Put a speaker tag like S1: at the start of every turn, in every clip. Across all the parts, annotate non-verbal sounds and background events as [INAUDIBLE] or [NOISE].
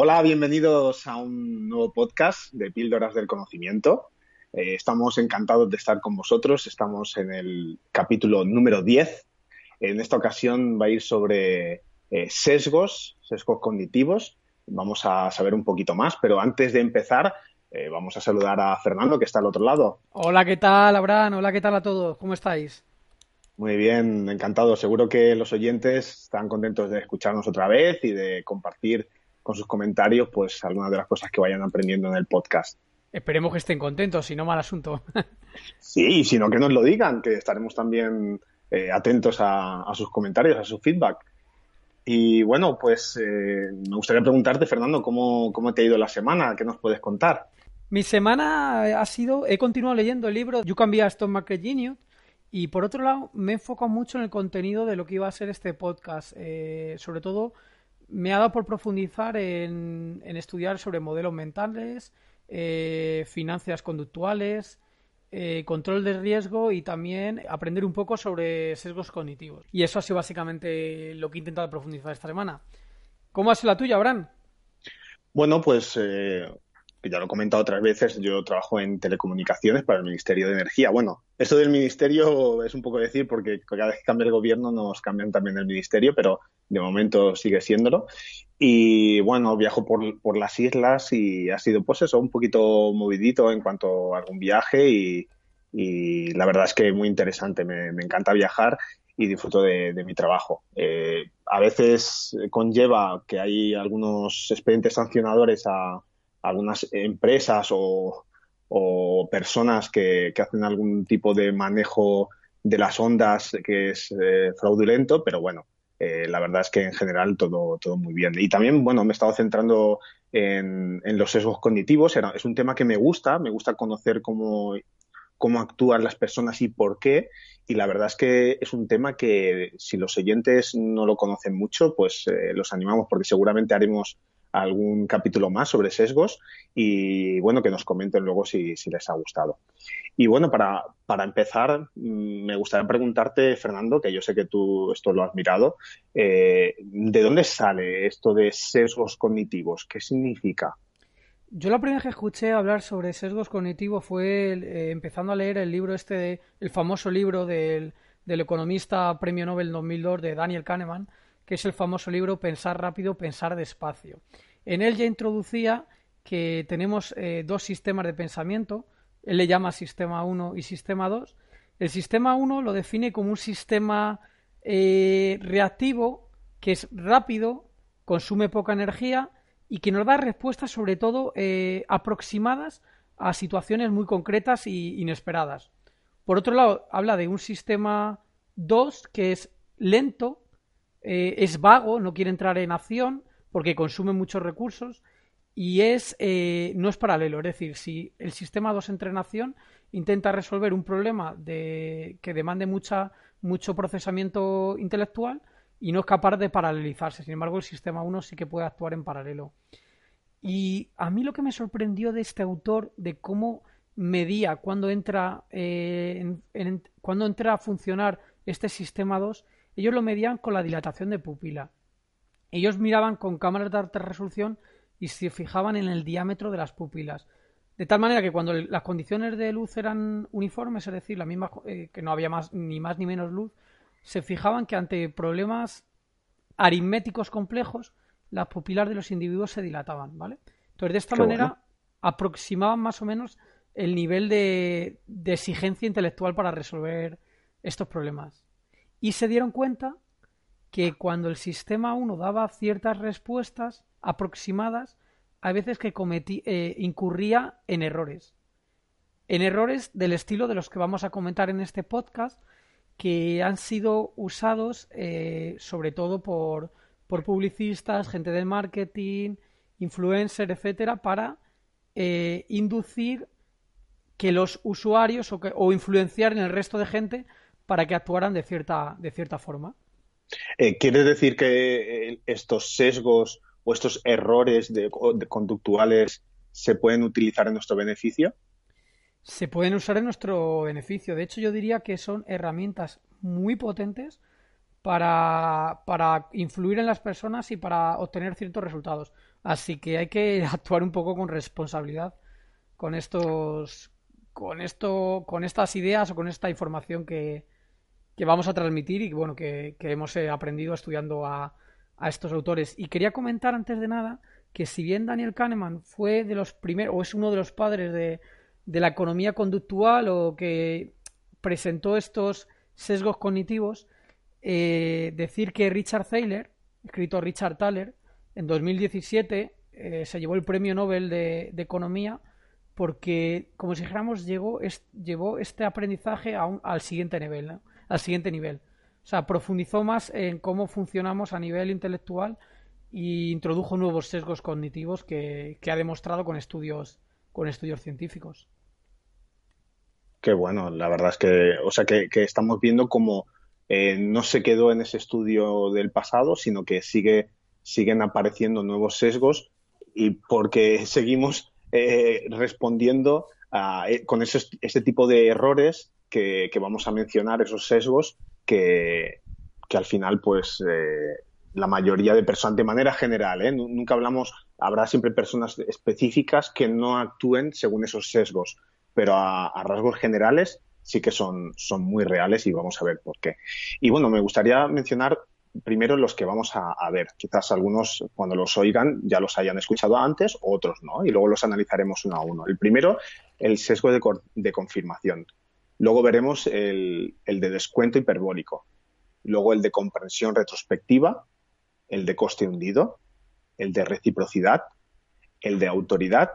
S1: Hola, bienvenidos a un nuevo podcast de Píldoras del Conocimiento. Eh, estamos encantados de estar con vosotros. Estamos en el capítulo número 10. En esta ocasión va a ir sobre eh, sesgos, sesgos cognitivos. Vamos a saber un poquito más, pero antes de empezar, eh, vamos a saludar a Fernando, que está al otro lado.
S2: Hola, ¿qué tal, Abraham? Hola, ¿qué tal a todos? ¿Cómo estáis?
S1: Muy bien, encantado. Seguro que los oyentes están contentos de escucharnos otra vez y de compartir con sus comentarios pues algunas de las cosas que vayan aprendiendo en el podcast.
S2: Esperemos que estén contentos, si no mal asunto. [LAUGHS]
S1: sí, sino que nos lo digan, que estaremos también eh, atentos a, sus comentarios, a su feedback. Y bueno, pues eh, me gustaría preguntarte, Fernando, ¿cómo, ¿cómo te ha ido la semana? ¿Qué nos puedes contar?
S2: Mi semana ha sido, he continuado leyendo el libro You Can Be a Stone Market Genius y por otro lado, me he enfocado mucho en el contenido de lo que iba a ser este podcast. Eh, sobre todo, me ha dado por profundizar en, estudiar sobre modelos mentales, eh, finanzas conductuales, eh, control de riesgo y también aprender un poco sobre sesgos cognitivos. Y eso ha sido básicamente lo que he intentado profundizar esta semana. ¿Cómo ha sido la tuya, Abraham?
S1: Bueno, pues que ya lo he comentado otras veces, yo trabajo en telecomunicaciones para el Ministerio de Energía. Bueno, esto del ministerio es un poco decir porque cada vez que cambia el gobierno nos cambian también el ministerio, pero de momento sigue siéndolo. Y bueno, viajo por, por las islas y ha sido pues eso, un poquito movidito en cuanto a algún viaje y, y la verdad es que muy interesante, me, me encanta viajar y disfruto de, de mi trabajo. Eh, a veces conlleva que hay algunos expedientes sancionadores a, algunas empresas o, personas que, hacen algún tipo de manejo de las ondas que es eh, fraudulento, pero bueno, eh, la verdad es que en general todo, todo muy bien. Y también, bueno, me he estado centrando en, los sesgos cognitivos. es un tema que me gusta, me gusta conocer cómo, cómo actúan las personas y por qué. Y la verdad es que es un tema que si los oyentes no lo conocen mucho, pues eh, los animamos porque seguramente haremos algún capítulo más sobre sesgos y bueno, que nos comenten luego si, les ha gustado. Y bueno, para, para, empezar, mm, me gustaría preguntarte, Fernando, que yo sé que tú esto lo has mirado, eh, ¿de dónde sale esto de sesgos cognitivos? ¿Qué significa?
S2: Yo la primera vez que escuché hablar sobre sesgos cognitivos fue eh, empezando a leer el libro este, el famoso libro del, del economista premio Nobel 2002 de Daniel Kahneman, que es el famoso libro Pensar rápido, pensar despacio. En él ya introducía que tenemos eh, dos sistemas de pensamiento, él le llama sistema 1 y sistema 2. El sistema 1 lo define como un sistema eh, reactivo que es rápido, consume poca energía y que nos da respuestas sobre todo eh, aproximadas a situaciones muy concretas e inesperadas. Por otro lado, habla de un sistema 2 que es lento, eh, es vago, no quiere entrar en acción porque consume muchos recursos y es eh, no es paralelo. Es decir, si el sistema 2 entra en acción, intenta resolver un problema de, que demande mucha, mucho procesamiento intelectual y no es capaz de paralelizarse. Sin embargo, el sistema 1 sí que puede actuar en paralelo. Y a mí lo que me sorprendió de este autor, de cómo medía cuando entra, eh, cuando entra a funcionar este sistema 2, ellos lo medían con la dilatación de pupila. Ellos miraban con cámaras de alta resolución y se fijaban en el diámetro de las pupilas. De tal manera que cuando las condiciones de luz eran uniformes, es decir, la misma, eh, que no había más, ni más ni menos luz, se fijaban que ante problemas aritméticos complejos, las pupilas de los individuos se dilataban, ¿vale? Entonces, de esta manera aproximaban más o menos el nivel de exigencia intelectual para resolver estos problemas y se dieron cuenta que cuando el sistema 1 daba ciertas respuestas aproximadas, a veces que cometí, eh, incurría en errores. En errores del estilo de los que vamos a comentar en este podcast, que han sido usados eh, sobre todo por, por publicistas, gente del marketing, influencers, etcétera, para eh, inducir que los usuarios o, o, influenciar en el resto de gente para que actuaran de cierta, de cierta forma.
S1: Eh, ¿Quieres decir que eh, estos sesgos o estos errores de, de conductuales se pueden utilizar en nuestro beneficio?
S2: Se pueden usar en nuestro beneficio. De hecho, yo diría que son herramientas muy potentes para, para influir en las personas y para obtener ciertos resultados. Así que hay que [LAUGHS] actuar un poco con responsabilidad con estos con esto con estas ideas o con esta información que, que vamos a transmitir y bueno que, hemos eh, aprendido estudiando a, estos autores y quería comentar antes de nada que si bien Daniel Kahneman fue de los primeros o es uno de los padres de, la economía conductual o que presentó estos sesgos cognitivos eh, decir que Richard Thaler, escrito Richard Thaler, en 2017 eh, se llevó el premio Nobel de, Economía porque, como si dijéramos, llegó, llevó este aprendizaje a un, al siguiente nivel. Al siguiente nivel. O sea, profundizó más en cómo funcionamos a nivel intelectual y introdujo nuevos sesgos cognitivos que, que ha demostrado con estudios, con estudios científicos.
S1: Qué bueno, la verdad es que, o sea, que, que estamos viendo como eh, no se quedó en ese estudio del pasado, sino que sigue, siguen apareciendo nuevos sesgos y porque [LAUGHS] seguimos eh, respondiendo a, eh, con ese, ese, tipo de errores que, que, vamos a mencionar, esos sesgos que, que al final, pues, eh, la mayoría de personas, de manera general, ¿eh? nunca hablamos, habrá siempre personas específicas que no actúen según esos sesgos, pero a, a rasgos generales sí que son, son muy reales y vamos a ver por qué. Y bueno, me gustaría mencionar primero los que vamos a, a, ver. Quizás algunos cuando los oigan ya los hayan escuchado antes, otros no, y luego los analizaremos uno a uno. El primero, el sesgo de, de confirmación. Luego veremos el, de descuento hiperbólico. Luego el de comprensión retrospectiva, el de coste hundido, el de reciprocidad, el de autoridad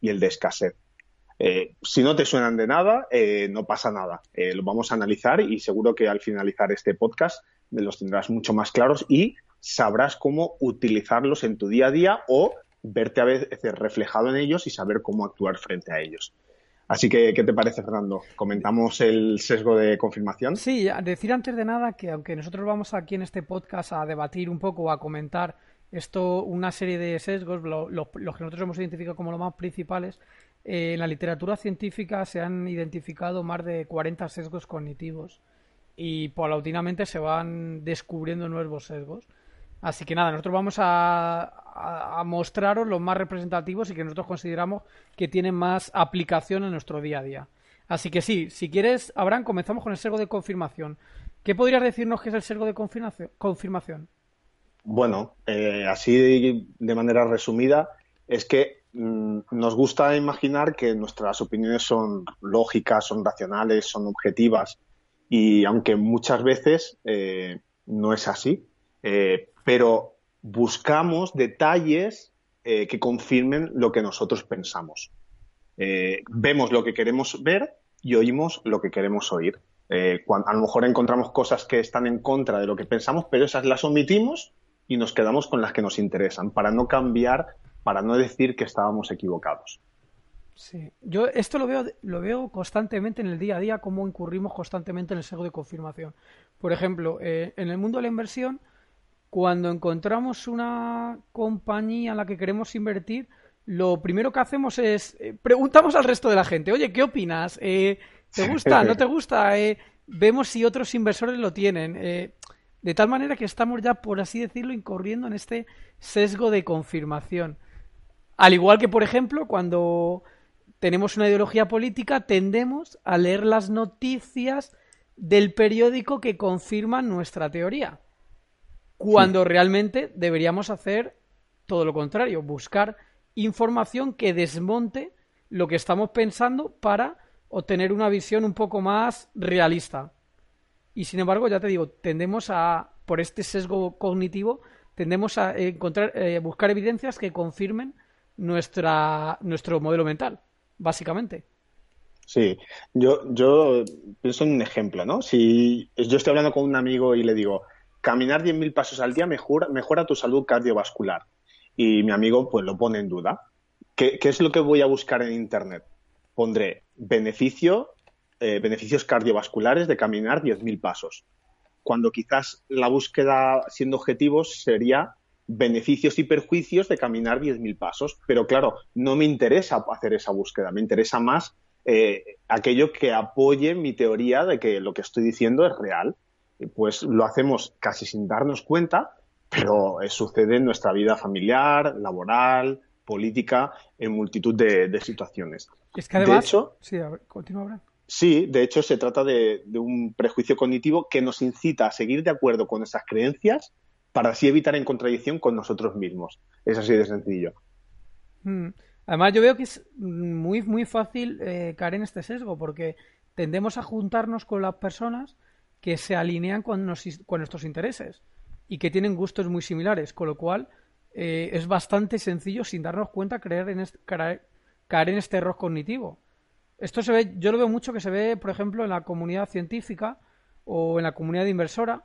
S1: y el de escasez. Eh, si no te suenan de nada, eh, no pasa nada. Eh, lo vamos a analizar y seguro que al finalizar este podcast los tendrás mucho más claros y sabrás cómo utilizarlos en tu día a día o verte a veces reflejado en ellos y saber cómo actuar frente a ellos. Así que, ¿qué te parece, Fernando? ¿Comentamos el sesgo de confirmación?
S2: Sí, decir antes de nada que aunque nosotros vamos aquí en este podcast a debatir un poco, a comentar esto, una serie de sesgos, lo, lo, los que nosotros hemos identificado como los más principales, eh, en la literatura científica se han identificado más de 40 sesgos cognitivos y paulatinamente se van descubriendo nuevos sesgos. Así que nada, nosotros vamos a, mostraros los más representativos y que nosotros consideramos que tienen más aplicación en nuestro día a día. Así que sí, si quieres, Abraham, comenzamos con el sesgo de confirmación. ¿Qué podrías decirnos que es el sesgo de confirmación?
S1: Bueno, eh, así de manera resumida, es que mmm, nos gusta imaginar que nuestras opiniones son lógicas, son racionales, son objetivas y aunque muchas veces eh, no es así, eh, pero buscamos detalles eh, que confirmen lo que nosotros pensamos. Eh, vemos lo que queremos ver y oímos lo que queremos oír. Cuando, a lo mejor encontramos cosas que están en contra de lo que pensamos, pero esas las omitimos y nos quedamos con las que nos interesan para no cambiar para no decir que estábamos equivocados.
S2: Sí, yo esto lo veo, lo veo constantemente en el día a día, cómo incurrimos constantemente en el sesgo de confirmación. Por ejemplo, eh, en el mundo de la inversión, cuando encontramos una compañía en la que queremos invertir, lo primero que hacemos es eh, preguntamos al resto de la gente, oye, ¿qué opinas? Eh, ¿Te gusta? ¿No [LAUGHS] te gusta? Eh, vemos si otros inversores lo tienen. Eh, de tal manera que estamos ya, por así decirlo, incurriendo en este sesgo de confirmación. Al igual que, por ejemplo, cuando tenemos una ideología política, tendemos a leer las noticias del periódico que confirman nuestra teoría. Cuando realmente deberíamos hacer todo lo contrario, buscar información que desmonte lo que estamos pensando para obtener una visión un poco más realista. Y sin embargo, ya te digo, tendemos a, por este sesgo cognitivo, tendemos a encontrar, eh, buscar evidencias que confirmen nuestra, nuestro modelo mental, básicamente.
S1: Sí, yo, yo pienso en un ejemplo, ¿no? Si yo estoy hablando con un amigo y le digo, caminar 10.000 pasos al día mejora, tu salud cardiovascular. Y mi amigo pues lo pone en duda. ¿qué, es lo que voy a buscar en Internet? Pondré beneficio, eh, beneficios cardiovasculares de caminar 10.000 pasos. Cuando quizás la búsqueda, siendo objetivos, sería beneficios y perjuicios de caminar 10.000 pasos. Pero claro, no me interesa hacer esa búsqueda, me interesa más eh, aquello que apoye mi teoría de que lo que estoy diciendo es real. Pues lo hacemos casi sin darnos cuenta, pero eh, sucede en nuestra vida familiar, laboral, política, en multitud de, situaciones.
S2: Es que además... De hecho, sí, a ver, continúa
S1: Sí, de hecho se trata de, un prejuicio cognitivo que nos incita a seguir de acuerdo con esas creencias para así evitar en contradicción con nosotros mismos. Es así de sencillo.
S2: Mm. Además, yo veo que es muy, muy fácil eh, caer en este sesgo, porque tendemos a juntarnos con las personas que se alinean con, nuestros intereses y que tienen gustos muy similares, con lo cual eh, es bastante sencillo, sin darnos cuenta, creer en caer, caer en este error cognitivo. Esto se ve, yo lo veo mucho que se ve, por ejemplo, en la comunidad científica o en la comunidad inversora,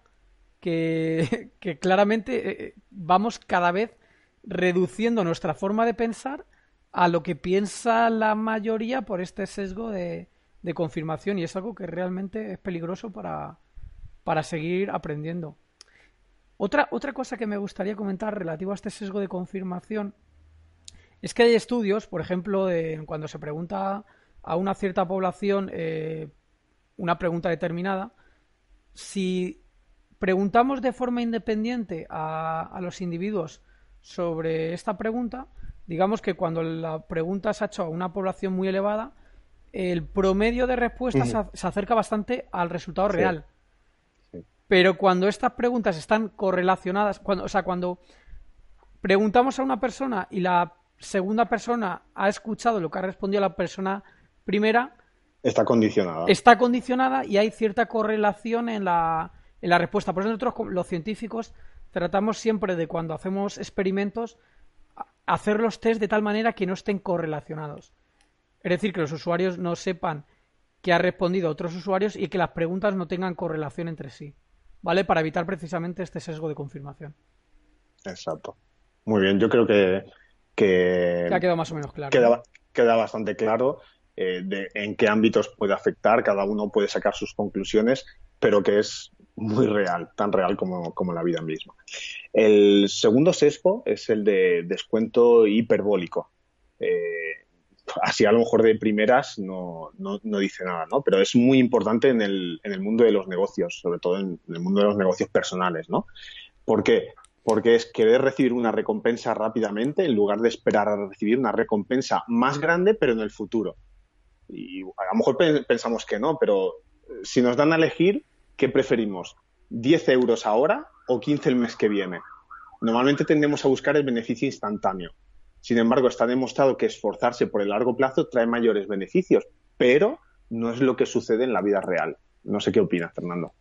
S2: que, [LAUGHS] claramente eh, eh, vamos cada vez reduciendo nuestra forma de pensar a lo que piensa la mayoría por este sesgo de, confirmación y es algo que realmente es peligroso para, para seguir aprendiendo. Otra, otra cosa que me gustaría comentar relativo a este sesgo de confirmación es que hay estudios, por ejemplo, de, cuando se pregunta a una cierta población eh, una pregunta determinada, si preguntamos de forma independiente a, los individuos sobre esta pregunta, digamos que cuando la pregunta se ha hecho a una población muy elevada, el promedio de respuestas se, acerca bastante al resultado real. Pero cuando estas preguntas están correlacionadas, cuando, o sea, cuando preguntamos a una persona y la segunda persona ha escuchado lo que ha respondido la persona primera,
S1: está condicionada.
S2: Está condicionada y hay cierta correlación en la, en la respuesta. Por eso nosotros, los científicos, tratamos siempre de cuando hacemos experimentos, hacer los test de tal manera que no estén correlacionados. Es decir, que los usuarios no sepan que ha respondido a otros usuarios y que las preguntas no tengan correlación entre sí. ¿Vale? Para evitar precisamente este sesgo de confirmación.
S1: Exacto. Muy bien, yo creo que. que
S2: ha quedado más o menos claro.
S1: Queda, queda bastante claro eh, de en qué ámbitos puede afectar, cada uno puede sacar sus conclusiones, pero que es muy real, tan real como, la vida misma. El segundo sesgo es el de descuento hiperbólico. Eh, así a lo mejor de primeras no, dice nada, ¿no? Pero es muy importante en el, en el mundo de los negocios, sobre todo en, el mundo de los negocios personales, ¿no? ¿Por qué? Porque es querer recibir una recompensa rápidamente en lugar de esperar a recibir una recompensa más grande, pero en el futuro. Y a lo mejor pensamos que no, pero si nos dan a elegir, ¿qué preferimos? ¿10 euros ahora o 15 el mes que viene? Normalmente tendemos a buscar el beneficio instantáneo. Sin embargo, está demostrado que esforzarse por el largo plazo trae mayores beneficios, pero no es lo que sucede en la vida real. No sé qué opinas, Fernando.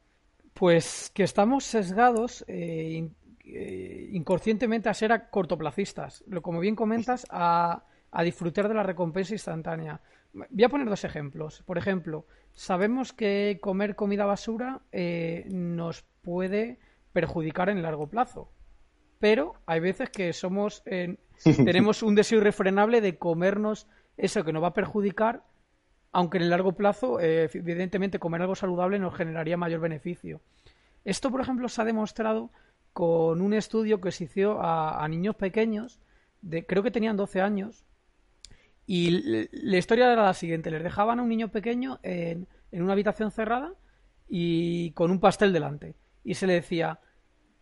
S2: Pues que estamos sesgados eh, eh, inconscientemente a ser cortoplacistas. Como bien comentas, a, a disfrutar de la recompensa instantánea. Voy a poner dos ejemplos. Por ejemplo, sabemos que comer comida basura eh, nos puede perjudicar en largo plazo. Pero hay veces que somos [LAUGHS] tenemos un deseo irrefrenable de comernos eso que nos va a perjudicar, aunque en el largo plazo, eh, evidentemente, comer algo saludable nos generaría mayor beneficio. Esto, por ejemplo, se ha demostrado con un estudio que se hizo a, niños pequeños, de, creo que tenían 12 años, y la historia era la siguiente, les dejaban a un niño pequeño en, una habitación cerrada y con un pastel delante. Y se le decía,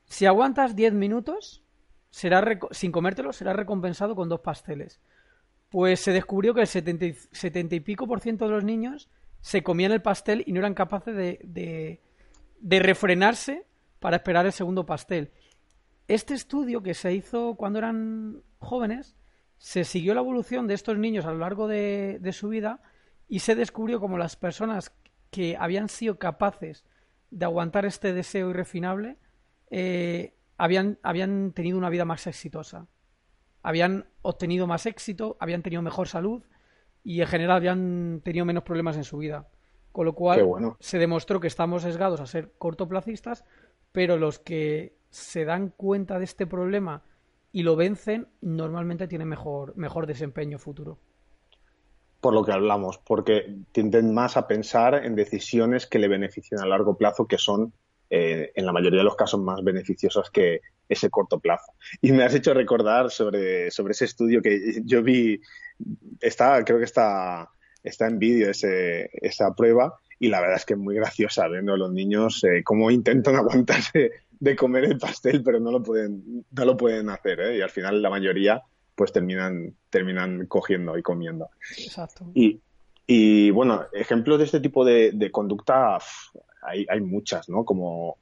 S2: si aguantas 10 minutos, será sin comértelo, será recompensado con dos pasteles. Pues se descubrió que el 70 y, pico por ciento de los niños se comían el pastel y no eran capaces de, de refrenarse para esperar el segundo pastel. Este estudio que se hizo cuando eran jóvenes se siguió la evolución de estos niños a lo largo de, su vida y se descubrió como las personas que habían sido capaces de aguantar este deseo irrefinable eh, habían, habían tenido una vida más exitosa. Habían obtenido más éxito, habían tenido mejor salud y en general habían tenido menos problemas en su vida. Con lo cual se demostró que estamos sesgados a ser cortoplacistas, pero los que se dan cuenta de este problema y lo vencen, normalmente tienen mejor, mejor desempeño futuro.
S1: Por lo que hablamos, porque tienden más a pensar en decisiones que le benefician a largo plazo, que son eh, en la mayoría de los casos más beneficiosas que ese corto plazo. Y me has hecho recordar sobre, sobre ese estudio que yo vi, está, creo que está, está en vídeo esa prueba, y la verdad es que es muy graciosa viendo a los niños eh, cómo intentan [LAUGHS] aguantarse de comer el pastel, pero no lo pueden, no lo pueden hacer, ¿eh? y al final la mayoría pues terminan, terminan cogiendo y comiendo.
S2: Exacto.
S1: Y, y bueno, ejemplos de este tipo de, de conducta hay, hay, muchas, ¿no? Como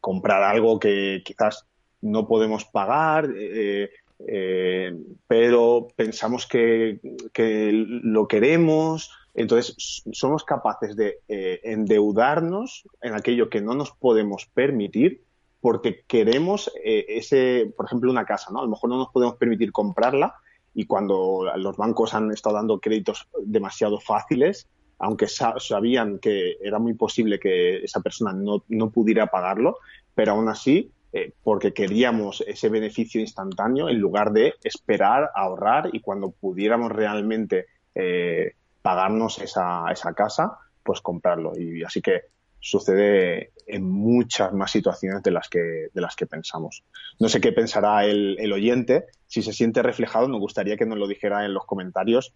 S1: comprar algo que quizás no podemos pagar, eh, eh, pero pensamos que, que, lo queremos, entonces somos capaces de eh, endeudarnos en aquello que no nos podemos permitir porque queremos eh, ese, por ejemplo, una casa, ¿no? A lo mejor no nos podemos permitir comprarla y cuando los bancos han estado dando créditos demasiado fáciles, aunque sabían que era muy posible que esa persona no, no pudiera pagarlo, pero aún así, eh, porque queríamos ese beneficio instantáneo en lugar de esperar, ahorrar y cuando pudiéramos realmente eh, pagarnos esa, esa casa, pues comprarlo. Y así que sucede en muchas más situaciones de las que, de las que pensamos. No sé qué pensará el, el oyente. Si se siente reflejado, nos gustaría que nos lo dijera en los comentarios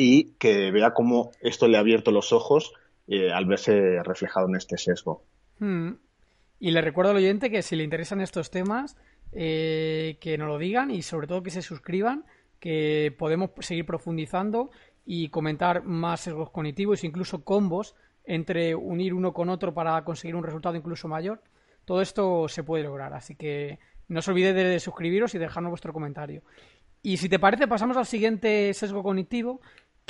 S1: y que vea cómo esto le ha abierto los ojos eh, al verse reflejado en este sesgo.
S2: Hmm. Y le recuerdo al oyente que si le interesan estos temas, eh, que nos lo digan y sobre todo que se suscriban, que podemos seguir profundizando y comentar más sesgos cognitivos, incluso combos entre unir uno con otro para conseguir un resultado incluso mayor. Todo esto se puede lograr, así que no os olvidéis de suscribiros y dejarnos vuestro comentario. Y si te parece, pasamos al siguiente sesgo cognitivo,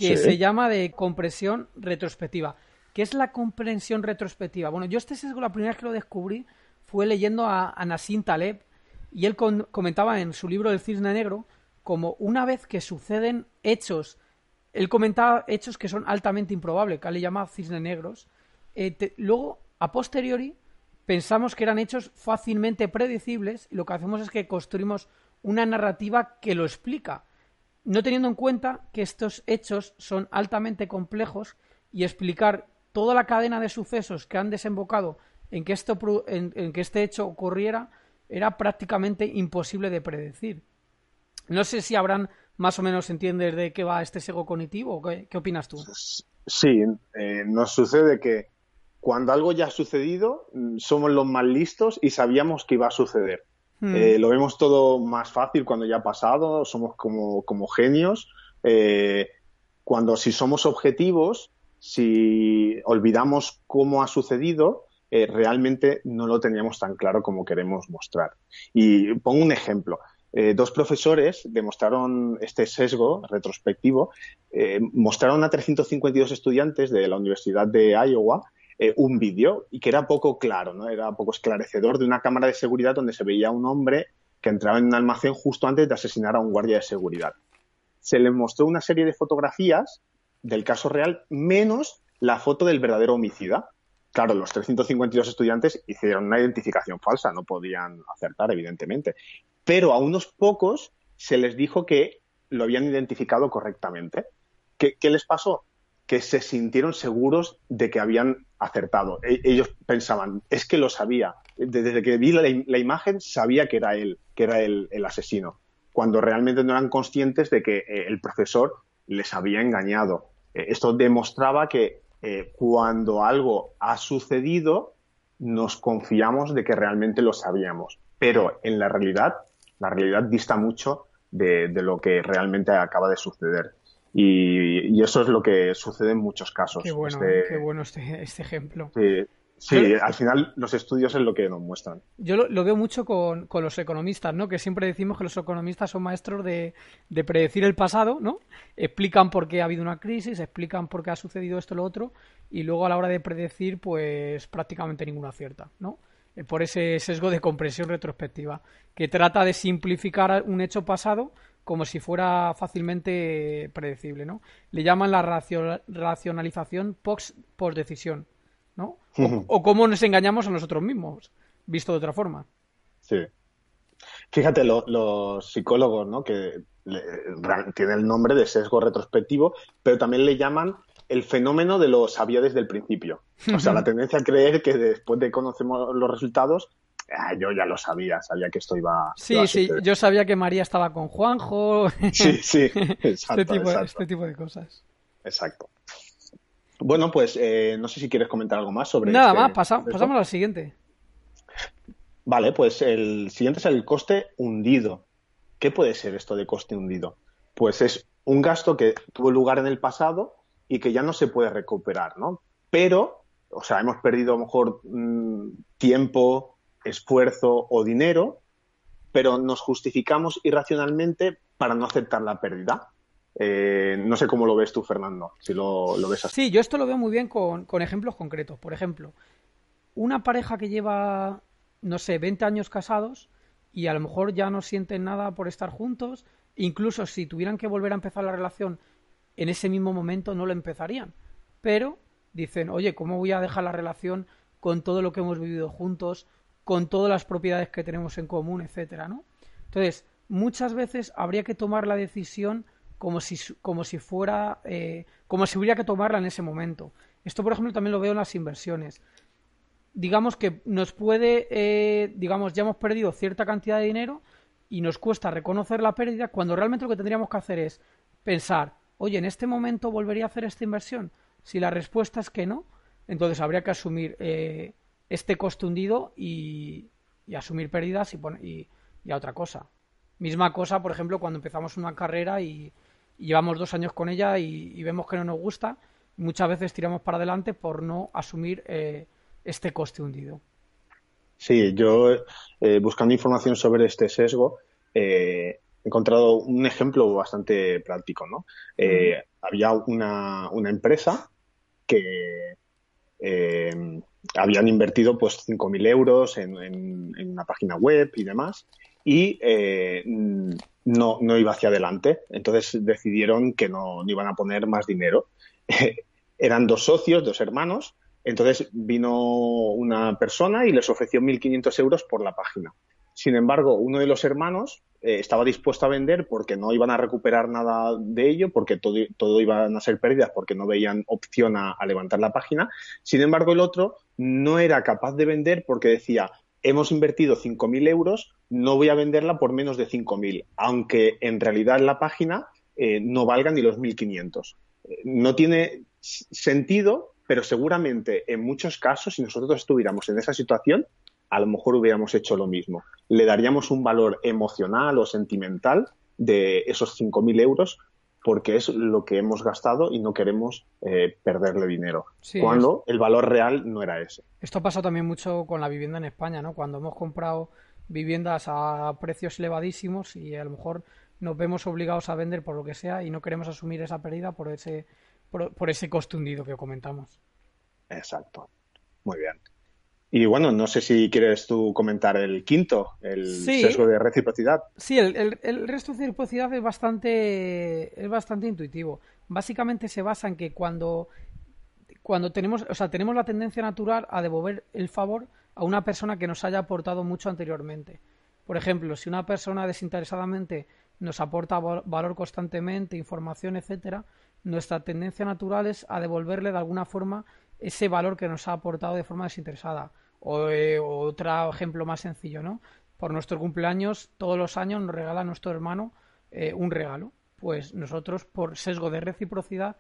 S2: que se llama de compresión retrospectiva. ¿Qué es la comprensión retrospectiva? Bueno, yo este sesgo la primera vez que lo descubrí fue leyendo a, a Nassim Taleb y él comentaba en su libro El cisne negro como una vez que suceden hechos él comentaba hechos que son altamente improbables, que él le llama cisnes negros. Eh, luego, a posteriori, pensamos que eran hechos fácilmente predecibles y lo que hacemos es que construimos una narrativa que lo explica, no teniendo en cuenta que estos hechos son altamente complejos y explicar toda la cadena de sucesos que han desembocado en que, esto, en que este hecho ocurriera era prácticamente imposible de predecir. No sé si habrán más o menos entiendes de qué va este sesgo cognitivo? ¿Qué, qué opinas tú?
S1: Sí, eh, nos sucede que cuando algo ya ha sucedido, mm, somos los más listos y sabíamos que iba a suceder. Eh, lo vemos todo más fácil cuando ya ha pasado, somos como, como genios. Eh, cuando si somos objetivos, si olvidamos cómo ha sucedido, eh, realmente no lo teníamos tan claro como queremos mostrar. Y pongo un ejemplo. Eh, dos profesores demostraron este sesgo retrospectivo, eh, mostraron a 352 estudiantes de la Universidad de Iowa eh, un vídeo y que era poco claro, ¿no? era poco esclarecedor de una cámara de seguridad donde se veía un hombre que entraba en un almacén justo antes de asesinar a un guardia de seguridad. Se les mostró una serie de fotografías del caso real menos la foto del verdadero homicida. Claro, los 352 estudiantes hicieron una identificación falsa, no podían acertar, evidentemente pero a unos pocos se les dijo que lo habían identificado correctamente. ¿Qué, les pasó? Que se sintieron seguros de que habían acertado. E, ellos pensaban, es que lo sabía. Desde que vi la, imagen sabía que era él, que era el, asesino, cuando realmente no eran conscientes de que eh, el profesor les había engañado. Eh, esto demostraba que eh, cuando algo ha sucedido, nos confiamos de que realmente lo sabíamos. Pero en la realidad la realidad dista mucho de, lo que realmente acaba de suceder. Y, eso es lo que sucede en muchos casos.
S2: Qué bueno, este, qué bueno este, este ejemplo.
S1: Sí, al final los estudios es lo que nos muestran.
S2: Yo lo, veo mucho con, los economistas, ¿no? Que siempre decimos que los economistas son maestros de, de, predecir el pasado, ¿no? Explican por qué ha habido una crisis, explican por qué ha sucedido esto o lo otro, y luego a la hora de predecir, pues prácticamente ninguna acierta, ¿no? Eh, por ese sesgo de compresión retrospectiva, que trata de simplificar un hecho pasado como si fuera fácilmente predecible, ¿no? Le llaman la racionalización post, decisión, ¿no? O, cómo nos engañamos a nosotros mismos, visto de otra forma.
S1: Sí. Fíjate, los psicólogos, ¿no? Que tiene el nombre de sesgo retrospectivo, pero también le llaman el fenómeno de lo sabía desde el principio. O sea, la [LAUGHS] tendencia a creer que después de conocer los resultados, ah, yo ya lo sabía, sabía que esto iba.
S2: Sí, sí, yo sabía que María estaba con Juanjo. [LAUGHS]
S1: Sí, sí, [LAUGHS]
S2: este, tipo, este tipo de cosas.
S1: Exacto. Bueno, pues eh, no sé si quieres comentar algo más sobre.
S2: Nada este más, pasamos al siguiente.
S1: Vale, pues el siguiente es el coste hundido. ¿Qué puede ser esto de coste hundido? Pues es un gasto que tuvo lugar en el pasado y que ya no se puede recuperar, ¿no? Pero, o sea, hemos perdido a lo mejor mm, tiempo, esfuerzo o dinero, pero nos justificamos irracionalmente para no aceptar la pérdida. Eh, no sé cómo lo ves tú, Fernando, si lo, ves así.
S2: Sí, yo esto lo veo muy bien con, con, ejemplos concretos. Por ejemplo, una pareja que lleva, no sé, 20 años casados y a lo mejor ya no sienten nada por estar juntos, incluso si tuvieran que volver a empezar la relación en ese mismo momento no lo empezarían. Pero dicen, oye, ¿cómo voy a dejar la relación con todo lo que hemos vivido juntos, con todas las propiedades que tenemos en común, etcétera, ¿no? Entonces, muchas veces habría que tomar la decisión como si, como si fuera, eh, como si hubiera que tomarla en ese momento. Esto, por ejemplo, también lo veo en las inversiones. Digamos que nos puede, eh, digamos, ya hemos perdido cierta cantidad de dinero y nos cuesta reconocer la pérdida cuando realmente lo que tendríamos que hacer es pensar, oye, ¿en este momento volvería a hacer esta inversión? Si la respuesta es que no, entonces habría que asumir eh, este coste hundido y, asumir pérdidas y, y, a otra cosa. Misma cosa, por ejemplo, cuando empezamos una carrera y, llevamos dos años con ella y, vemos que no nos gusta, muchas veces tiramos para adelante por no asumir eh, este coste hundido.
S1: Sí, yo eh, buscando información sobre este sesgo, eh, he encontrado un ejemplo bastante práctico, ¿no? Eh, había una, empresa que eh, habían invertido pues 5.000 euros en, una página web y demás y eh, no, no iba hacia adelante. Entonces decidieron que no, no iban a poner más dinero. [LAUGHS] Eran dos socios, dos hermanos. Entonces vino una persona y les ofreció 1.500 euros por la página. Sin embargo, uno de los hermanos eh, estaba dispuesto a vender porque no iban a recuperar nada de ello, porque todo, todo iban a ser pérdidas, porque no veían opción a, levantar la página. Sin embargo, el otro no era capaz de vender porque decía, hemos invertido 5.000 euros, no voy a venderla por menos de 5.000, aunque en realidad la página eh, no valga ni los 1.500. Eh, no tiene sentido, pero seguramente en muchos casos, si nosotros estuviéramos en esa situación, a lo mejor hubiéramos hecho lo mismo. Le daríamos un valor emocional o sentimental de esos 5.000 euros porque es lo que hemos gastado y no queremos eh, perderle dinero. cuando el valor real no era ese.
S2: Esto pasa también mucho con la vivienda en España, ¿no? Cuando hemos comprado viviendas a precios elevadísimos y a lo mejor nos vemos obligados a vender por lo que sea y no queremos asumir esa pérdida por ese, por ese coste hundido que comentamos.
S1: Exacto. Muy bien. Y bueno, no sé si quieres tú comentar el quinto, el sesgo de reciprocidad.
S2: Sí, el, el, resto de reciprocidad es bastante, es bastante intuitivo. Básicamente se basa en que cuando, cuando tenemos, o sea, tenemos la tendencia natural a devolver el favor a una persona que nos haya aportado mucho anteriormente. Por ejemplo, si una persona desinteresadamente nos aporta valor constantemente, información, etcétera, nuestra tendencia natural es a devolverle de alguna forma ese valor que nos ha aportado de forma desinteresada. O, eh, otro ejemplo más sencillo, ¿no? Por nuestro cumpleaños, todos los años nos regala nuestro hermano eh, un regalo. Pues nosotros, por sesgo de reciprocidad,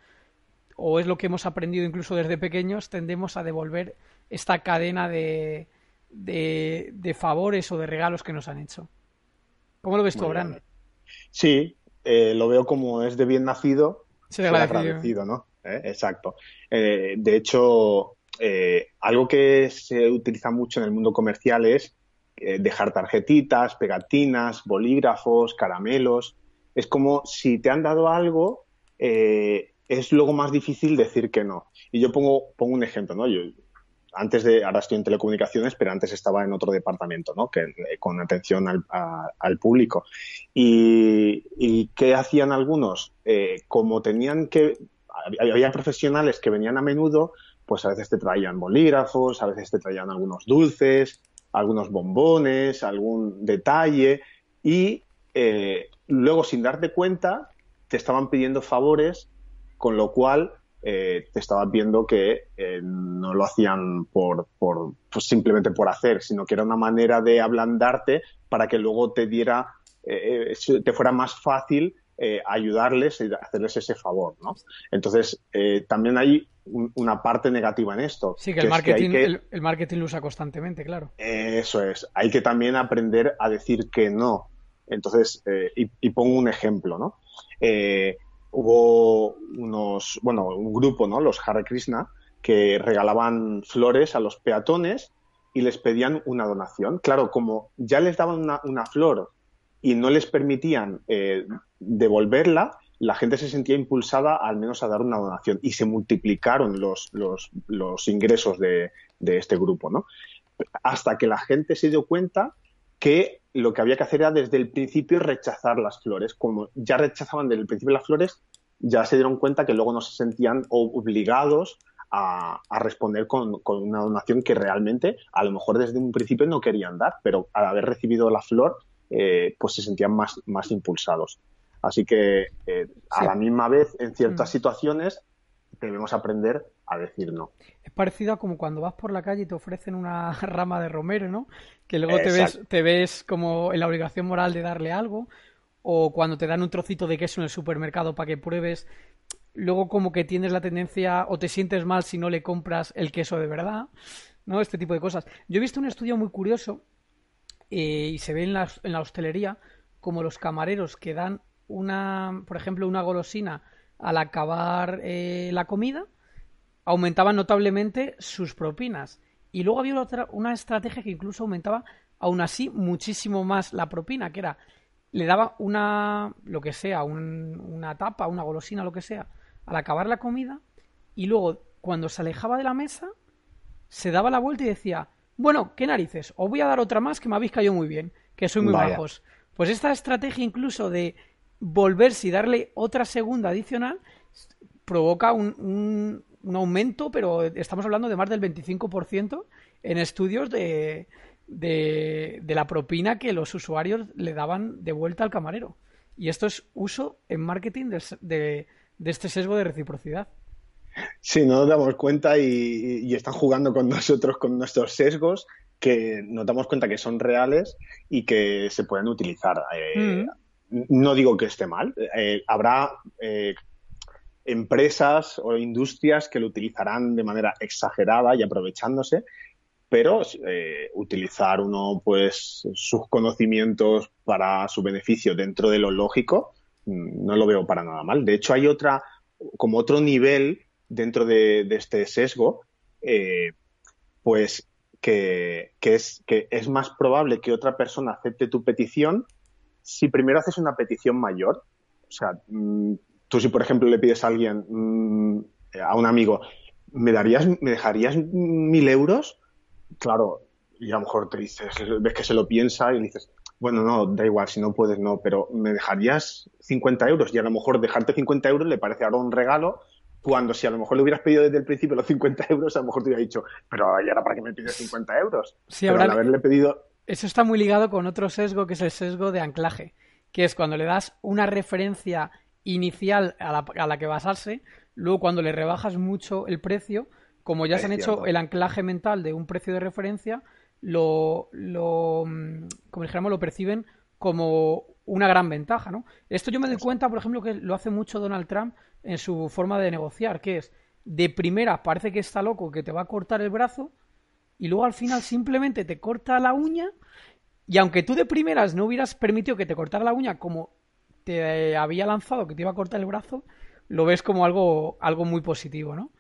S2: o es lo que hemos aprendido incluso desde pequeños, tendemos a devolver esta cadena de, de, favores o de regalos que nos han hecho. ¿Cómo lo ves tú, Abraham?
S1: Sí, eh, lo veo como es de bien nacido, agradecido, ¿no? Exacto. de hecho, eh, algo que se utiliza mucho en el mundo comercial es eh, dejar tarjetitas, pegatinas, bolígrafos, caramelos. Es como si te han dado algo, eh, es luego más difícil decir que no. Y yo pongo, un ejemplo, ¿no? Yo, antes de, ahora estoy en telecomunicaciones, pero antes estaba en otro departamento, ¿no? Que, con atención al, público. Y, y, ¿qué hacían algunos? como tenían que, había profesionales que venían a menudo, pues a veces te traían bolígrafos, a veces te traían algunos dulces, algunos bombones, algún detalle y eh, luego sin darte cuenta te estaban pidiendo favores, con lo cual eh, te estabas viendo que eh, no lo hacían por, por pues simplemente por hacer, sino que era una manera de ablandarte para que luego te diera, te fuera más fácil ayudarles y hacerles ese favor, ¿no? Entonces, también hay una parte negativa en esto.
S2: Sí, que, el, marketing, el, marketing lo usa constantemente, claro.
S1: Eso es. Hay que también aprender a decir que no. Entonces, y, y, pongo un ejemplo, ¿no? hubo unos, bueno, un grupo, ¿no? Los Hare Krishna, que regalaban flores a los peatones y les pedían una donación. Claro, como ya les daban una, flor y no les permitían eh, devolverla, la gente se sentía impulsada al menos a dar una donación y se multiplicaron los, los, ingresos de, de, este grupo, ¿no? Hasta que la gente se dio cuenta que lo que había que hacer era desde el principio rechazar las flores. Como ya rechazaban desde el principio las flores, ya se dieron cuenta que luego no se sentían obligados a, responder con, una donación que realmente a lo mejor desde un principio no querían dar, pero al haber recibido la flor, eh, pues se sentían más, más impulsados. Así que eh, a la misma vez, en ciertas mm. situaciones, debemos aprender a decir no.
S2: Es parecido a como cuando vas por la calle y te ofrecen una [LAUGHS] rama de romero, ¿no? Que luego te ves, te ves como en la obligación moral de darle algo, o cuando te dan un trocito de queso en el supermercado para que pruebes, luego como que tienes la tendencia o te sientes mal si no le compras el queso de verdad, ¿no? Este tipo de cosas. Yo he visto un estudio muy curioso eh, y se ve en la, en la hostelería como los camareros que dan una, por ejemplo, una golosina al acabar eh, la comida, aumentaban notablemente sus propinas. Y luego había otra, una estrategia que incluso aumentaba aún así muchísimo más la propina, que era le daba una, lo que sea, una tapa, una golosina, lo que sea, al acabar la comida y luego cuando se alejaba de la mesa se daba la vuelta y decía, bueno, qué narices, os voy a dar otra más que me habéis caído muy bien, que soy muy bajos. Pues esta estrategia incluso de volverse y darle otra segunda adicional provoca un, un, aumento, pero estamos hablando de más del 25% en estudios de, de, la propina que los usuarios le daban de vuelta al camarero. Y esto es uso en marketing de, este sesgo de reciprocidad.
S1: Sí, no nos damos cuenta y, están jugando con nosotros, con nuestros sesgos, que nos damos cuenta que son reales y que se pueden utilizar. Eh, mm no digo que esté mal, eh, habrá eh, empresas o industrias que lo utilizarán de manera exagerada y aprovechándose, pero eh, utilizar uno pues sus conocimientos para su beneficio dentro de lo lógico mm, no lo veo para nada mal. De hecho, hay otra, como otro nivel dentro de, este sesgo, pues que, es, que es más probable que otra persona acepte tu petición si primero haces una petición mayor, o sea, mm, tú si por ejemplo le pides a alguien, mm, a un amigo, ¿me darías, me dejarías mil euros? Claro, y a lo mejor te dices, ves que se lo piensa y le dices, bueno, no, da igual, si no puedes, no, pero ¿me dejarías 50 euros? Y a lo mejor dejarte 50 euros le parece ahora un regalo, cuando si a lo mejor le hubieras pedido desde el principio los 50 [LAUGHS] euros, a lo mejor te hubiera dicho, pero ¿y ahora para qué me pides 50 euros?
S2: Sí, pero al haberle pedido eso está muy ligado con otro sesgo que es el sesgo de anclaje, que es cuando le das una referencia inicial a la, a la que basarse, luego cuando le rebajas mucho el precio, como ya se han hecho el anclaje mental de un precio de referencia, lo, lo mm, como dijéramos, lo perciben como una gran ventaja, ¿no? Esto yo me doy cuenta, por ejemplo, que lo hace mucho Donald Trump en su forma de negociar, que es de primera parece que está loco, que te va a cortar el brazo, y luego al final simplemente te corta la uña y aunque tú de primeras no hubieras permitido que te cortara la uña como te había lanzado que te iba a cortar el brazo, lo ves como algo, algo muy positivo, ¿no?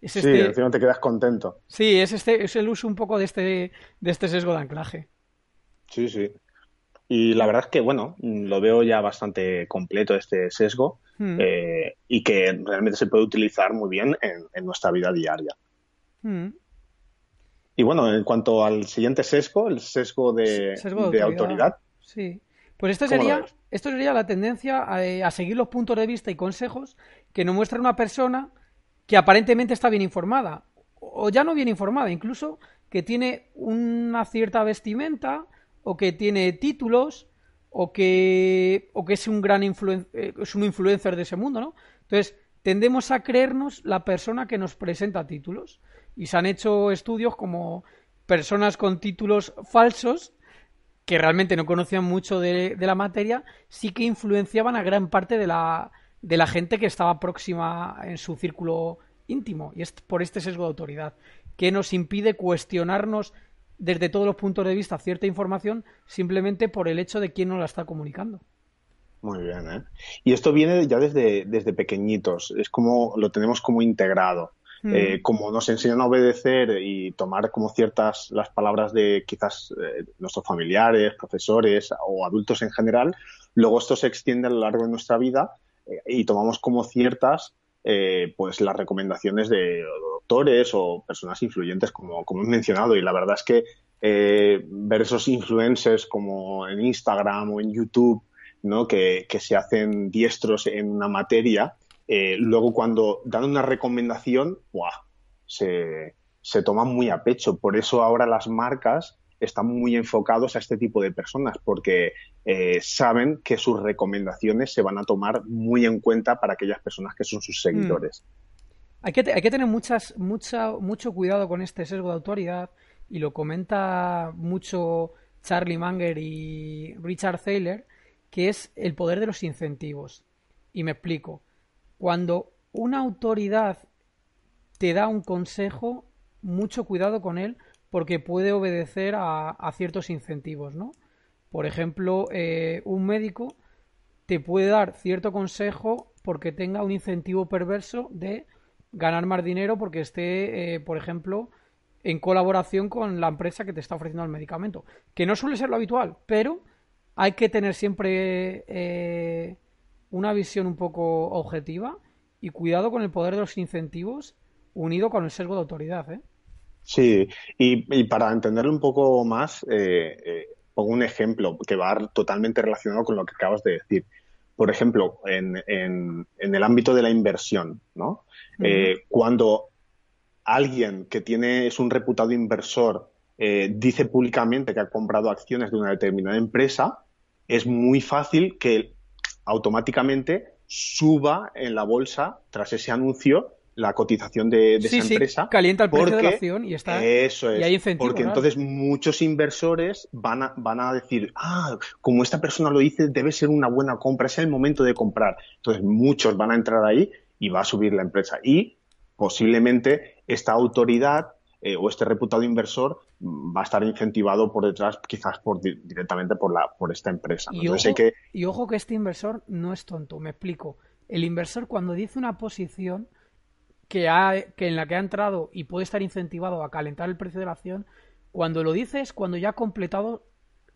S1: Es sí, este encima te quedas contento.
S2: Sí, es, este, es el uso un poco de este, de este sesgo de anclaje.
S1: Sí, sí. Y la verdad es que, bueno, lo veo ya bastante completo este sesgo hmm. eh, y que realmente se puede utilizar muy bien en, nuestra vida diaria. Hmm. Y bueno, en cuanto al siguiente sesgo, el sesgo de, autoridad.
S2: Sí. Pues esto sería, esto sería la tendencia a, seguir los puntos de vista y consejos que nos muestra una persona que aparentemente está bien informada o ya no bien informada, incluso que tiene una cierta vestimenta o que tiene títulos o que, o que es un gran eh, es un influencer de ese mundo, ¿no? Entonces, tendemos a creernos la persona que nos presenta títulos. Y se han hecho estudios como personas con títulos falsos que realmente no conocían mucho de, la materia, sí que influenciaban a gran parte de la, de la gente que estaba próxima en su círculo íntimo. Y es por este sesgo de autoridad, que nos impide cuestionarnos desde todos los puntos de vista cierta información simplemente por el hecho de quién nos la está comunicando.
S1: Muy bien, ¿eh? Y esto viene ya desde, desde pequeñitos, es como lo tenemos como integrado. Mm. Eh, como nos enseñan a obedecer y tomar como ciertas las palabras de quizás eh, nuestros familiares, profesores o adultos en general, luego esto se extiende a lo largo de nuestra vida eh, y tomamos como ciertas pues las recomendaciones de doctores o personas influyentes como, como he mencionado y la verdad es que ver esos influencers como en Instagram o en YouTube ¿no? que, que se hacen diestros en una materia eh, luego cuando dan una recomendación, Se, se toman muy a pecho. Por eso ahora las marcas están muy enfocados a este tipo de personas, porque eh, saben que sus recomendaciones se van a tomar muy en cuenta para aquellas personas que son sus mm. seguidores.
S2: Hay, que, hay que tener muchas, mucha, mucho cuidado con este sesgo de autoridad y lo comenta mucho Charlie Munger y Richard Thaler, que es el poder de los incentivos. Y me explico. Cuando una autoridad te da un consejo, mucho cuidado con él porque puede obedecer a, ciertos incentivos, ¿no? Por ejemplo, eh, un médico te puede dar cierto consejo porque tenga un incentivo perverso de ganar más dinero porque esté, eh, por ejemplo, en colaboración con la empresa que te está ofreciendo el medicamento. Que no suele ser lo habitual, pero hay que tener siempre eh, una visión un poco objetiva y cuidado con el poder de los incentivos unido con el sesgo de autoridad. ¿eh?
S1: Sí, y, para entenderlo un poco más, eh, eh, pongo un ejemplo que va totalmente relacionado con lo que acabas de decir. Por ejemplo, en, en, el ámbito de la inversión, ¿no? cuando alguien que tiene, es un reputado inversor dice públicamente que ha comprado acciones de una determinada empresa, es muy fácil que automáticamente suba en la bolsa tras ese anuncio la cotización de, esa empresa.
S2: Calienta el precio de la acción y está.
S1: Eso es. porque entonces muchos inversores van a, van a decir, ah, como esta persona lo dice, debe ser una buena compra, es el momento de comprar. Entonces muchos van a entrar ahí y va a subir la empresa. Y posiblemente esta autoridad eh, o este reputado inversor va a estar incentivado por detrás quizás por, directamente por, la, por esta empresa.
S2: Y, ojo, que... y ojo que este inversor no es tonto, me explico. El inversor cuando dice una posición que, ha, que en la que ha entrado y puede estar incentivado a calentar el precio de la acción, cuando lo dice es cuando ya ha completado,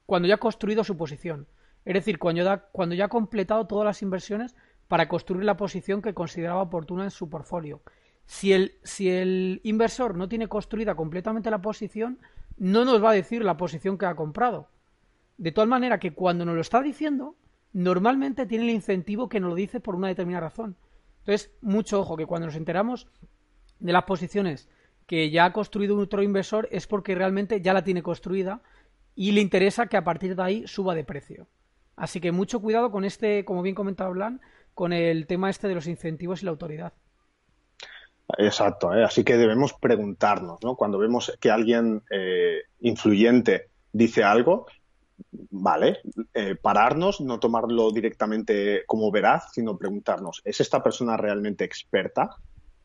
S2: cuando ya ha construido su posición. Es decir, cuando ya, cuando ya ha completado todas las inversiones para construir la posición que consideraba oportuna en su portfolio. Si el, si el inversor no tiene construida completamente la posición, no nos va a decir la posición que ha comprado. De tal manera que cuando nos lo está diciendo, normalmente tiene el incentivo que nos lo dice por una determinada razón. Entonces, mucho ojo, que cuando nos enteramos de las posiciones que ya ha construido otro inversor es porque realmente ya la tiene construida y le interesa que a partir de ahí suba de precio. Así que mucho cuidado con este, como bien comentaba Blan, con el tema este de los incentivos y la autoridad.
S1: Exacto, ¿eh? así que debemos preguntarnos, ¿no? Cuando vemos que alguien eh, influyente dice algo, vale, eh, pararnos, no tomarlo directamente como veraz, sino preguntarnos, ¿es esta persona realmente experta?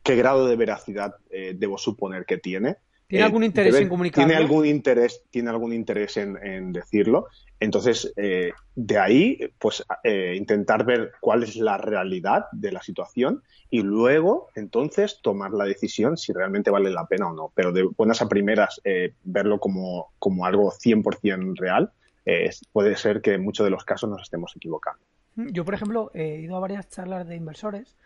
S1: ¿Qué grado de veracidad debo suponer que tiene?
S2: ¿Tiene algún interés en comunicarlo?
S1: ¿Tiene algún interés, tiene algún interés en decirlo? Entonces, eh, de ahí, pues eh, intentar ver cuál es la realidad de la situación y luego, entonces, tomar la decisión si realmente vale la pena o no. Pero de buenas a primeras, eh, verlo como, como algo 100% real, puede ser que en muchos de los casos nos estemos equivocando.
S2: Yo, por ejemplo, he ido a varias charlas de inversores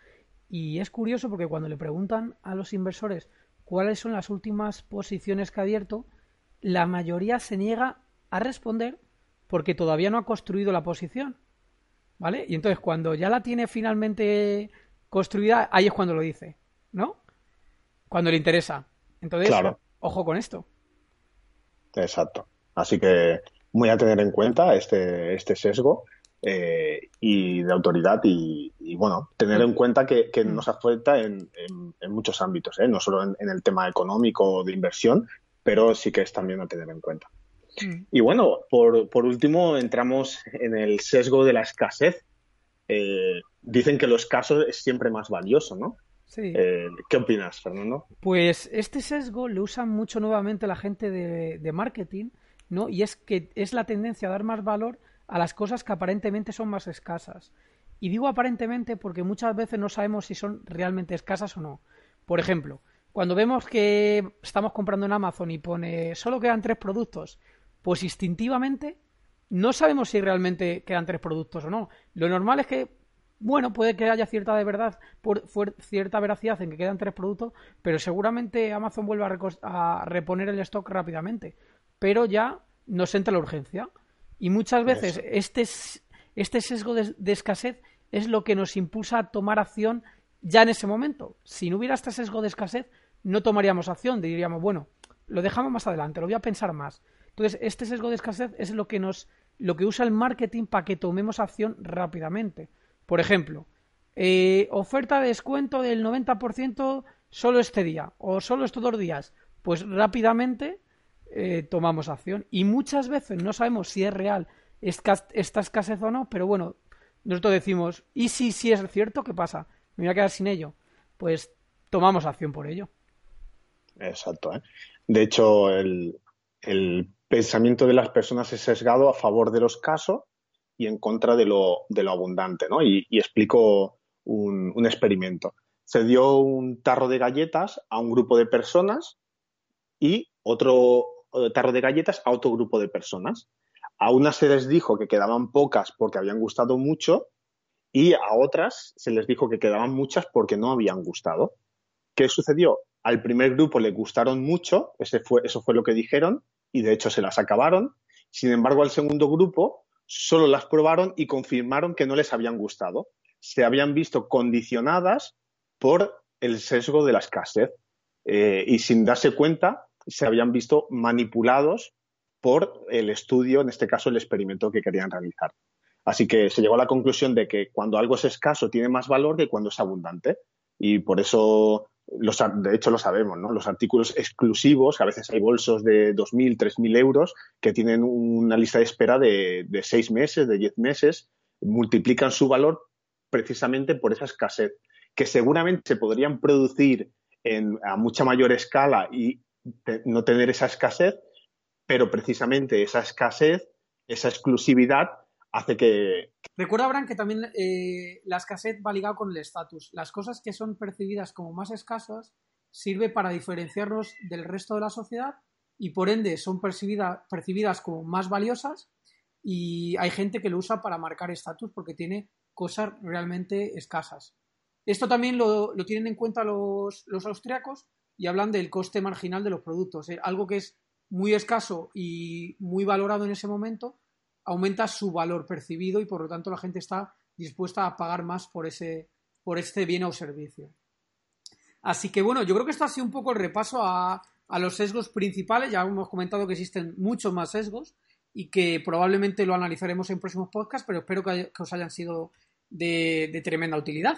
S2: y es curioso porque cuando le preguntan a los inversores cuáles son las últimas posiciones que ha abierto, la mayoría se niega a responder porque todavía no ha construido la posición. ¿Vale? Y entonces cuando ya la tiene finalmente construida, ahí es cuando lo dice, ¿no? Cuando le interesa. Entonces, ojo con esto.
S1: Exacto. Así que muy a tener en cuenta este, este sesgo eh, y de autoridad y, bueno, tener en cuenta que, mm. nos afecta en, muchos ámbitos, ¿eh? no solo en, el tema económico de inversión, pero sí que es también a tener en cuenta. Mm. Y bueno, por, por, último entramos en el sesgo de la escasez. Eh, dicen que lo escaso es siempre más valioso, ¿no?
S2: Sí.
S1: ¿Qué opinas, Fernando?
S2: Pues este sesgo lo usan mucho nuevamente la gente de, de marketing, ¿no? Y es que es la tendencia a dar más valor a las cosas que aparentemente son más escasas. Y digo aparentemente porque muchas veces no sabemos si son realmente escasas o no. Por ejemplo, cuando vemos que estamos comprando en Amazon y pone solo quedan tres productos, pues instintivamente no sabemos si realmente quedan tres productos o no. Lo normal es que, bueno, puede que haya cierta de verdad, por, cierta veracidad en que quedan tres productos, pero seguramente Amazon vuelve a, a reponer el stock rápidamente. Pero ya nos entra la urgencia. Y muchas veces este, este sesgo de, escasez es lo que nos impulsa a tomar acción ya en ese momento. Si no hubiera este sesgo de escasez, no tomaríamos acción, diríamos, bueno, lo dejamos más adelante, lo voy a pensar más. Entonces, este sesgo de escasez es lo que nos lo que usa el marketing para que tomemos acción rápidamente. Por ejemplo, eh, oferta de descuento del 90% solo este día o solo estos dos días. Pues rápidamente eh, tomamos acción. Y muchas veces no sabemos si es real esta escasez o no, pero bueno, nosotros decimos, ¿y si, si es cierto? ¿Qué pasa? ¿Me voy a quedar sin ello? Pues tomamos acción por ello.
S1: Exacto. ¿eh? De hecho, el, pensamiento de las personas es sesgado a favor de lo escaso y en contra de lo, abundante. ¿no? Y, explico un, un, experimento. Se dio un tarro de galletas a un grupo de personas y otro tarro de galletas a otro grupo de personas. A unas se les dijo que quedaban pocas porque habían gustado mucho y a otras se les dijo que quedaban muchas porque no habían gustado. ¿Qué sucedió? Al primer grupo le gustaron mucho, ese fue, eso fue lo que dijeron, y de hecho se las acabaron. Sin embargo, al segundo grupo solo las probaron y confirmaron que no les habían gustado. Se habían visto condicionadas por el sesgo de la escasez. Eh, y sin darse cuenta, se habían visto manipulados por el estudio, en este caso el experimento que querían realizar. Así que se llegó a la conclusión de que cuando algo es escaso tiene más valor que cuando es abundante. Y por eso, los, de hecho lo sabemos, ¿no? Los artículos exclusivos, que a veces hay bolsos de 2.000, 3.000 euros, que tienen una lista de espera de, de 6 meses, de 10 meses, multiplican su valor precisamente por esa escasez, que seguramente se podrían producir en, a mucha mayor escala y no tener esa escasez, pero precisamente esa escasez, esa exclusividad, hace que...
S2: Recuerda, Abraham, que también eh, la escasez va ligada con el estatus. Las cosas que son percibidas como más escasas sirve para diferenciarnos del resto de la sociedad y por ende son percibidas como más valiosas y hay gente que lo usa para marcar estatus porque tiene cosas realmente escasas. Esto también lo, tienen en cuenta los, los austriacos y hablan del coste marginal de los productos. ¿eh? Algo que es muy escaso y muy valorado en ese momento, aumenta su valor percibido y por lo tanto la gente está dispuesta a pagar más por ese, por este bien o servicio. Así que bueno, yo creo que esto ha sido un poco el repaso a, los sesgos principales. Ya hemos comentado que existen muchos más sesgos y que probablemente lo analizaremos en próximos podcasts, pero espero que, os hayan sido de tremenda utilidad.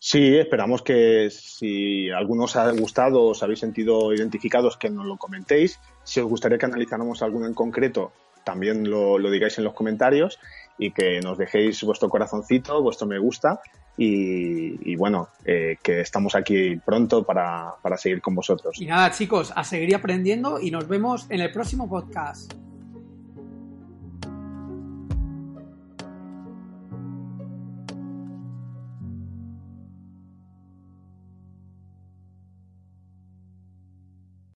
S1: Sí, esperamos que si alguno os ha gustado, os habéis sentido identificados, que nos lo comentéis. Si os gustaría que analizáramos alguno en concreto, también lo, digáis en los comentarios y que nos dejéis vuestro corazoncito, vuestro me gusta y, bueno, eh, que estamos aquí pronto para, para seguir con vosotros.
S2: Y nada, chicos, a seguir aprendiendo y nos vemos en el próximo podcast.